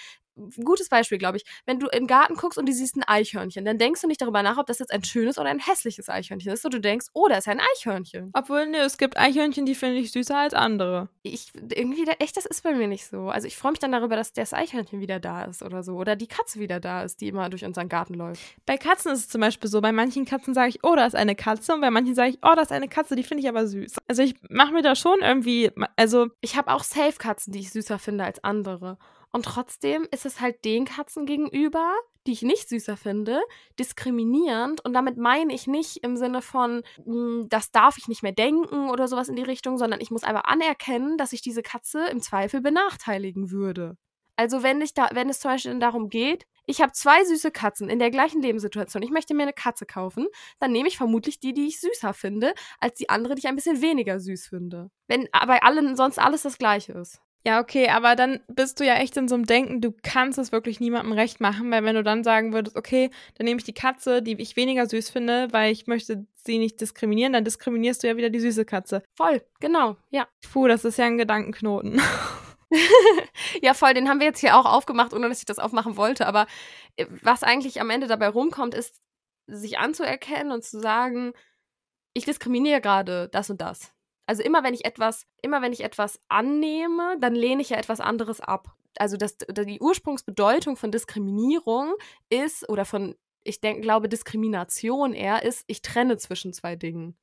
gutes Beispiel, glaube ich. Wenn du im Garten guckst und du siehst ein Eichhörnchen, dann denkst du nicht darüber nach, ob das jetzt ein schönes oder ein hässliches Eichhörnchen ist. Und du denkst, oh, da ist ein Eichhörnchen. Obwohl, ne, es gibt Eichhörnchen, die finde ich süßer als andere. Ich, irgendwie, echt, das ist bei mir nicht so. Also ich freue mich dann darüber, dass das Eichhörnchen wieder da ist oder so. Oder die Katze wieder da ist, die immer durch unseren Garten läuft. Bei Katzen ist es zum Beispiel so, bei manchen Katzen sage ich, oh, da ist eine Katze. Und bei manchen sage ich, oh, da ist eine Katze, die finde ich aber süß. Also ich mache mir da schon irgendwie, also. Ich habe auch Safe-Katzen, die ich süßer finde als andere. Und trotzdem ist es halt den Katzen gegenüber, die ich nicht süßer finde, diskriminierend. Und damit meine ich nicht im Sinne von, hm, das darf ich nicht mehr denken oder sowas in die Richtung, sondern ich muss einfach anerkennen, dass ich diese Katze im Zweifel benachteiligen würde. Also wenn, ich da, wenn es zum Beispiel darum geht, ich habe zwei süße Katzen in der gleichen Lebenssituation, ich möchte mir eine Katze kaufen, dann nehme ich vermutlich die, die ich süßer finde, als die andere, die ich ein bisschen weniger süß finde. Wenn bei allen sonst alles das gleiche ist. Ja, okay, aber dann bist du ja echt in so einem Denken, du kannst es wirklich niemandem recht machen, weil wenn du dann sagen würdest, okay, dann nehme ich die Katze, die ich weniger süß finde, weil ich möchte sie nicht diskriminieren, dann diskriminierst du ja wieder die süße Katze. Voll, genau, ja. Puh, das ist ja ein Gedankenknoten. ja, voll, den haben wir jetzt hier auch aufgemacht, ohne dass ich das aufmachen wollte. Aber äh, was eigentlich am Ende dabei rumkommt, ist, sich anzuerkennen und zu sagen, ich diskriminiere gerade das und das. Also immer wenn ich etwas, immer wenn ich etwas annehme, dann lehne ich ja etwas anderes ab. Also das, die Ursprungsbedeutung von Diskriminierung ist, oder von, ich denke, glaube, Diskrimination eher ist, ich trenne zwischen zwei Dingen.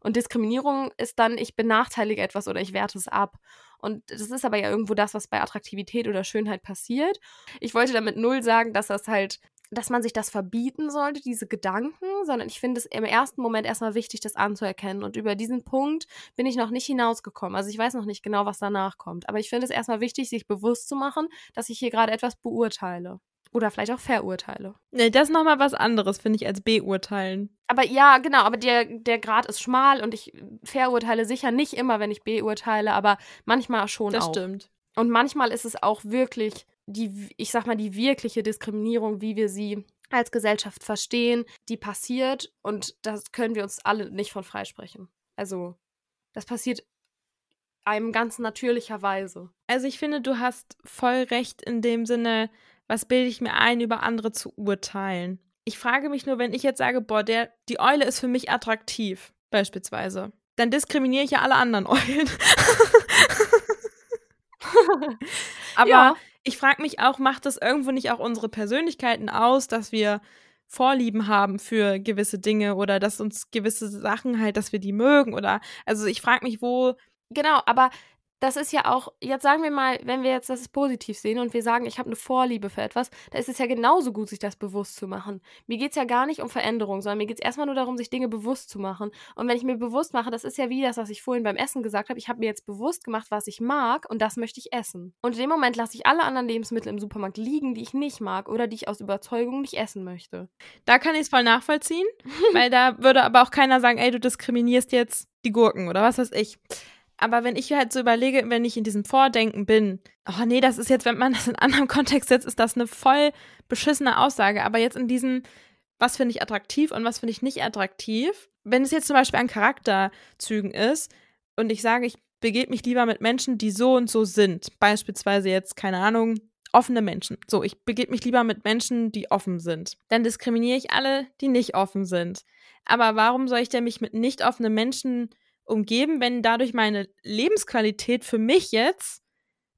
Und Diskriminierung ist dann, ich benachteilige etwas oder ich werte es ab. Und das ist aber ja irgendwo das, was bei Attraktivität oder Schönheit passiert. Ich wollte damit null sagen, dass das halt dass man sich das verbieten sollte, diese Gedanken, sondern ich finde es im ersten Moment erstmal wichtig, das anzuerkennen. Und über diesen Punkt bin ich noch nicht hinausgekommen. Also ich weiß noch nicht genau, was danach kommt. Aber ich finde es erstmal wichtig, sich bewusst zu machen, dass ich hier gerade etwas beurteile. Oder vielleicht auch verurteile. Nee, das ist nochmal was anderes, finde ich, als beurteilen. Aber ja, genau, aber der, der Grad ist schmal und ich verurteile sicher nicht immer, wenn ich beurteile, aber manchmal schon das auch. Das stimmt. Und manchmal ist es auch wirklich die, ich sag mal, die wirkliche Diskriminierung, wie wir sie als Gesellschaft verstehen, die passiert und das können wir uns alle nicht von freisprechen. Also, das passiert einem ganz natürlicherweise. Also, ich finde, du hast voll recht in dem Sinne, was bilde ich mir ein, über andere zu urteilen. Ich frage mich nur, wenn ich jetzt sage, boah, der, die Eule ist für mich attraktiv, beispielsweise, dann diskriminiere ich ja alle anderen Eulen. Aber ja ich frage mich auch, macht das irgendwo nicht auch unsere Persönlichkeiten aus, dass wir Vorlieben haben für gewisse Dinge oder dass uns gewisse Sachen halt, dass wir die mögen oder also ich frage mich, wo Genau, aber das ist ja auch, jetzt sagen wir mal, wenn wir jetzt das positiv sehen und wir sagen, ich habe eine Vorliebe für etwas, da ist es ja genauso gut, sich das bewusst zu machen. Mir geht es ja gar nicht um Veränderung, sondern mir geht es erstmal nur darum, sich Dinge bewusst zu machen. Und wenn ich mir bewusst mache, das ist ja wie das, was ich vorhin beim Essen gesagt habe, ich habe mir jetzt bewusst gemacht, was ich mag und das möchte ich essen. Und in dem Moment lasse ich alle anderen Lebensmittel im Supermarkt liegen, die ich nicht mag oder die ich aus Überzeugung nicht essen möchte. Da kann ich es voll nachvollziehen, weil da würde aber auch keiner sagen, ey, du diskriminierst jetzt die Gurken oder was weiß ich. Aber wenn ich halt so überlege, wenn ich in diesem Vordenken bin, oh nee, das ist jetzt, wenn man das in anderem Kontext setzt, ist das eine voll beschissene Aussage. Aber jetzt in diesem, was finde ich attraktiv und was finde ich nicht attraktiv, wenn es jetzt zum Beispiel an Charakterzügen ist und ich sage, ich begebe mich lieber mit Menschen, die so und so sind, beispielsweise jetzt, keine Ahnung, offene Menschen. So, ich begebe mich lieber mit Menschen, die offen sind. Dann diskriminiere ich alle, die nicht offen sind. Aber warum soll ich denn mich mit nicht offenen Menschen umgeben, wenn dadurch meine Lebensqualität für mich jetzt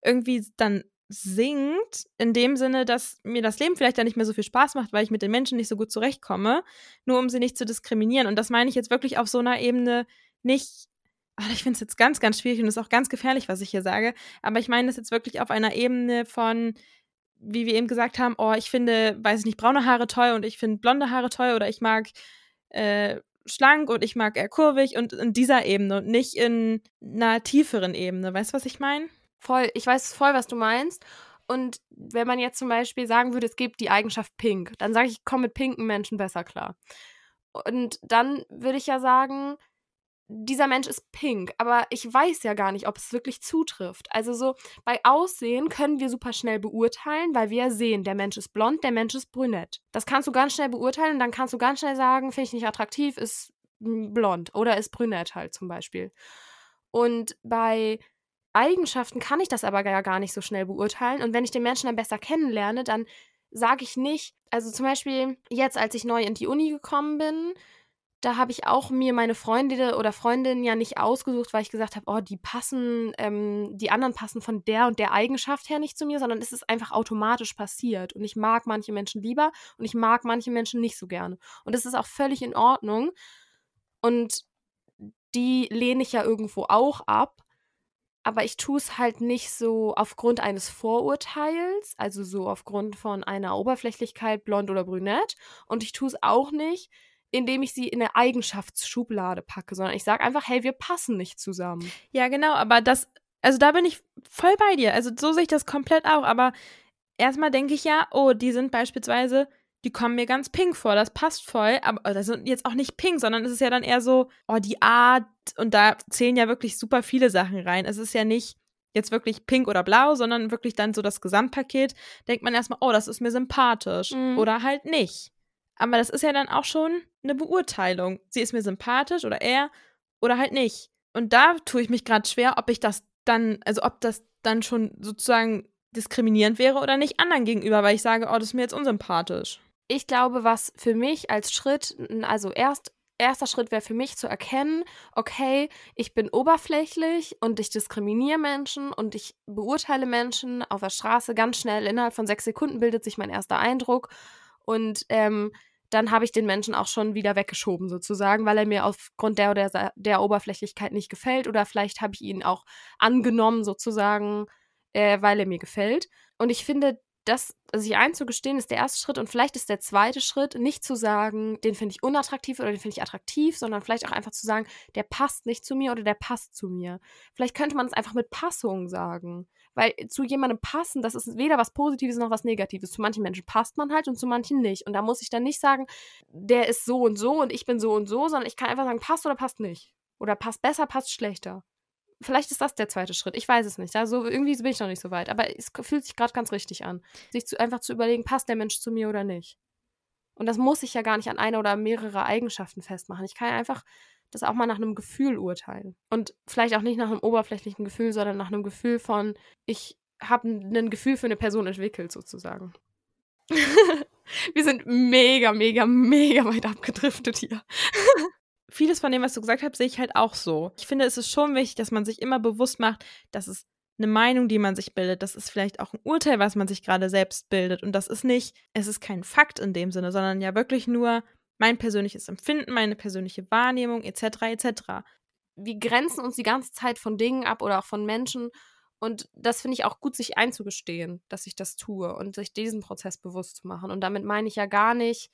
irgendwie dann sinkt, in dem Sinne, dass mir das Leben vielleicht dann nicht mehr so viel Spaß macht, weil ich mit den Menschen nicht so gut zurechtkomme, nur um sie nicht zu diskriminieren. Und das meine ich jetzt wirklich auf so einer Ebene nicht. Ach, ich finde es jetzt ganz, ganz schwierig und es ist auch ganz gefährlich, was ich hier sage. Aber ich meine es jetzt wirklich auf einer Ebene von, wie wir eben gesagt haben, oh, ich finde, weiß ich nicht, braune Haare toll und ich finde blonde Haare toll oder ich mag äh, schlank und ich mag eher kurvig und in dieser Ebene und nicht in einer tieferen Ebene. Weißt du, was ich meine? Voll, ich weiß voll, was du meinst. Und wenn man jetzt zum Beispiel sagen würde, es gibt die Eigenschaft pink, dann sage ich, ich komme mit pinken Menschen besser klar. Und dann würde ich ja sagen, dieser Mensch ist pink, aber ich weiß ja gar nicht, ob es wirklich zutrifft. Also so bei Aussehen können wir super schnell beurteilen, weil wir sehen, der Mensch ist blond, der Mensch ist brünett. Das kannst du ganz schnell beurteilen und dann kannst du ganz schnell sagen, finde ich nicht attraktiv, ist blond oder ist brünett halt zum Beispiel. Und bei Eigenschaften kann ich das aber gar nicht so schnell beurteilen. Und wenn ich den Menschen dann besser kennenlerne, dann sage ich nicht, also zum Beispiel jetzt, als ich neu in die Uni gekommen bin, da habe ich auch mir meine Freunde oder Freundinnen ja nicht ausgesucht, weil ich gesagt habe, oh, die passen, ähm, die anderen passen von der und der Eigenschaft her nicht zu mir, sondern es ist einfach automatisch passiert. Und ich mag manche Menschen lieber und ich mag manche Menschen nicht so gerne. Und das ist auch völlig in Ordnung. Und die lehne ich ja irgendwo auch ab. Aber ich tue es halt nicht so aufgrund eines Vorurteils, also so aufgrund von einer Oberflächlichkeit, blond oder brünett. Und ich tue es auch nicht, indem ich sie in eine Eigenschaftsschublade packe, sondern ich sage einfach, hey, wir passen nicht zusammen. Ja, genau, aber das, also da bin ich voll bei dir. Also so sehe ich das komplett auch. Aber erstmal denke ich ja, oh, die sind beispielsweise, die kommen mir ganz pink vor, das passt voll, aber das sind jetzt auch nicht pink, sondern es ist ja dann eher so, oh, die Art, und da zählen ja wirklich super viele Sachen rein. Es ist ja nicht jetzt wirklich pink oder blau, sondern wirklich dann so das Gesamtpaket, denkt man erstmal, oh, das ist mir sympathisch Mhm. oder halt nicht. Aber das ist ja dann auch schon eine Beurteilung. Sie ist mir sympathisch oder er oder halt nicht. Und da tue ich mich gerade schwer, ob ich das dann, also ob das dann schon sozusagen diskriminierend wäre oder nicht anderen gegenüber, weil ich sage, oh, das ist mir jetzt unsympathisch. Ich glaube, was für mich als Schritt, also erst, erster Schritt wäre für mich zu erkennen, okay, ich bin oberflächlich und ich diskriminiere Menschen und ich beurteile Menschen auf der Straße ganz schnell. Innerhalb von sechs Sekunden bildet sich mein erster Eindruck und ähm, dann habe ich den Menschen auch schon wieder weggeschoben sozusagen, weil er mir aufgrund der oder der, Oberflächlichkeit nicht gefällt oder vielleicht habe ich ihn auch angenommen sozusagen, äh, weil er mir gefällt. Und ich finde, das sich einzugestehen, ist der erste Schritt und vielleicht ist der zweite Schritt, nicht zu sagen, den finde ich unattraktiv oder den finde ich attraktiv, sondern vielleicht auch einfach zu sagen, der passt nicht zu mir oder der passt zu mir. Vielleicht könnte man es einfach mit Passung sagen. Weil zu jemandem passen, das ist weder was Positives noch was Negatives. Zu manchen Menschen passt man halt und zu manchen nicht. Und da muss ich dann nicht sagen, der ist so und so und ich bin so und so, sondern ich kann einfach sagen, passt oder passt nicht. Oder passt besser, passt schlechter. Vielleicht ist das der zweite Schritt. Ich weiß es nicht. Also irgendwie bin ich noch nicht so weit. Aber es fühlt sich gerade ganz richtig an. Sich zu, einfach zu überlegen, passt der Mensch zu mir oder nicht. Und das muss ich ja gar nicht an eine oder mehrere Eigenschaften festmachen. Ich kann einfach das auch mal nach einem Gefühl urteilen. Und vielleicht auch nicht nach einem oberflächlichen Gefühl, sondern nach einem Gefühl von, ich habe ein Gefühl für eine Person entwickelt, sozusagen. Wir sind mega, mega, mega weit abgedriftet hier. Vieles von dem, was du gesagt hast, sehe ich halt auch so. Ich finde, es ist schon wichtig, dass man sich immer bewusst macht, dass es eine Meinung, die man sich bildet. Das ist vielleicht auch ein Urteil, was man sich gerade selbst bildet. Und das ist nicht, es ist kein Fakt in dem Sinne, sondern ja wirklich nur mein persönliches Empfinden, meine persönliche Wahrnehmung etc. etc. Wir grenzen uns die ganze Zeit von Dingen ab oder auch von Menschen. Und das finde ich auch gut, sich einzugestehen, dass ich das tue und sich diesen Prozess bewusst zu machen. Und damit meine ich ja gar nicht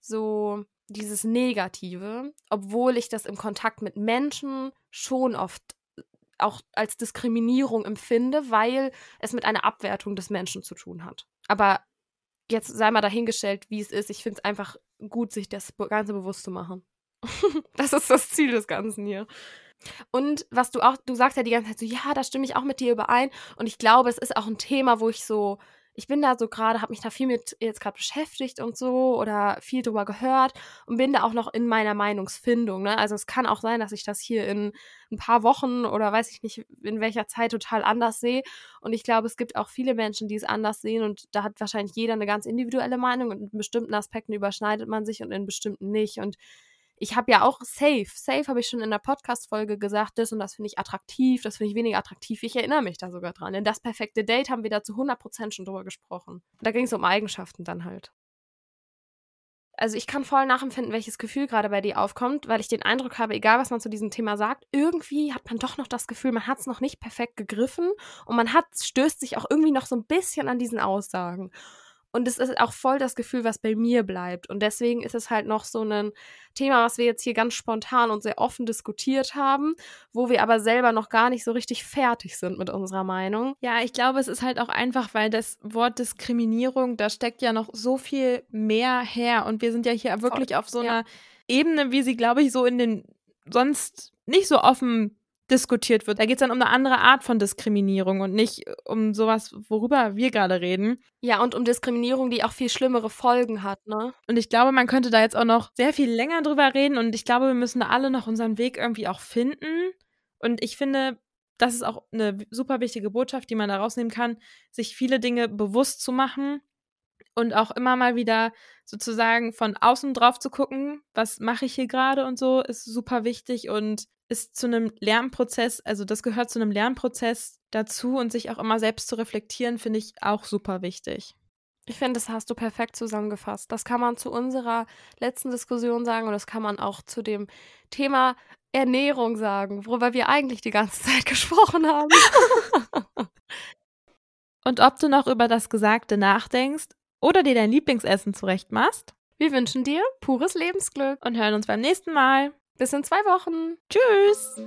so dieses Negative, obwohl ich das im Kontakt mit Menschen schon oft auch als Diskriminierung empfinde, weil es mit einer Abwertung des Menschen zu tun hat. Aber jetzt sei mal dahingestellt, wie es ist. Ich finde es einfach gut, sich das Ganze bewusst zu machen. das ist das Ziel des Ganzen hier. Und was du auch, du sagst ja die ganze Zeit so, ja, da stimme ich auch mit dir überein. Und ich glaube, es ist auch ein Thema, wo ich so, ich bin da so gerade, habe mich da viel mit jetzt gerade beschäftigt und so oder viel drüber gehört und bin da auch noch in meiner Meinungsfindung. Ne? Also es kann auch sein, dass ich das hier in ein paar Wochen oder weiß ich nicht in welcher Zeit total anders sehe. Und ich glaube, es gibt auch viele Menschen, die es anders sehen und da hat wahrscheinlich jeder eine ganz individuelle Meinung und in bestimmten Aspekten überschneidet man sich und in bestimmten nicht. Und ich habe ja auch safe, safe habe ich schon in der Podcast-Folge gesagt, das und das finde ich attraktiv, das finde ich weniger attraktiv. Ich erinnere mich da sogar dran. In das perfekte Date haben wir da zu 100% schon drüber gesprochen. Da ging es um Eigenschaften dann halt. Also ich kann voll nachempfinden, welches Gefühl gerade bei dir aufkommt, weil ich den Eindruck habe, egal was man zu diesem Thema sagt, irgendwie hat man doch noch das Gefühl, man hat es noch nicht perfekt gegriffen und man hat, stößt sich auch irgendwie noch so ein bisschen an diesen Aussagen. Und es ist auch voll das Gefühl, was bei mir bleibt. Und deswegen ist es halt noch so ein Thema, was wir jetzt hier ganz spontan und sehr offen diskutiert haben, wo wir aber selber noch gar nicht so richtig fertig sind mit unserer Meinung. Ja, ich glaube, es ist halt auch einfach, weil das Wort Diskriminierung, da steckt ja noch so viel mehr her. Und wir sind ja hier wirklich voll. auf so einer ja. Ebene, wie sie, glaube ich, so in den sonst nicht so offen diskutiert wird. Da geht es dann um eine andere Art von Diskriminierung und nicht um sowas, worüber wir gerade reden. Ja, und um Diskriminierung, die auch viel schlimmere Folgen hat, ne? Und ich glaube, man könnte da jetzt auch noch sehr viel länger drüber reden und ich glaube, wir müssen da alle noch unseren Weg irgendwie auch finden. Und ich finde, das ist auch eine super wichtige Botschaft, die man da rausnehmen kann, sich viele Dinge bewusst zu machen und auch immer mal wieder sozusagen von außen drauf zu gucken, was mache ich hier gerade und so, ist super wichtig und ist zu einem Lernprozess, also das gehört zu einem Lernprozess dazu und sich auch immer selbst zu reflektieren, finde ich auch super wichtig. Ich finde, das hast du perfekt zusammengefasst. Das kann man zu unserer letzten Diskussion sagen und das kann man auch zu dem Thema Ernährung sagen, worüber wir eigentlich die ganze Zeit gesprochen haben. und ob du noch über das Gesagte nachdenkst oder dir dein Lieblingsessen zurechtmachst. Wir wünschen dir pures Lebensglück und hören uns beim nächsten Mal. Bis in zwei Wochen. Tschüss.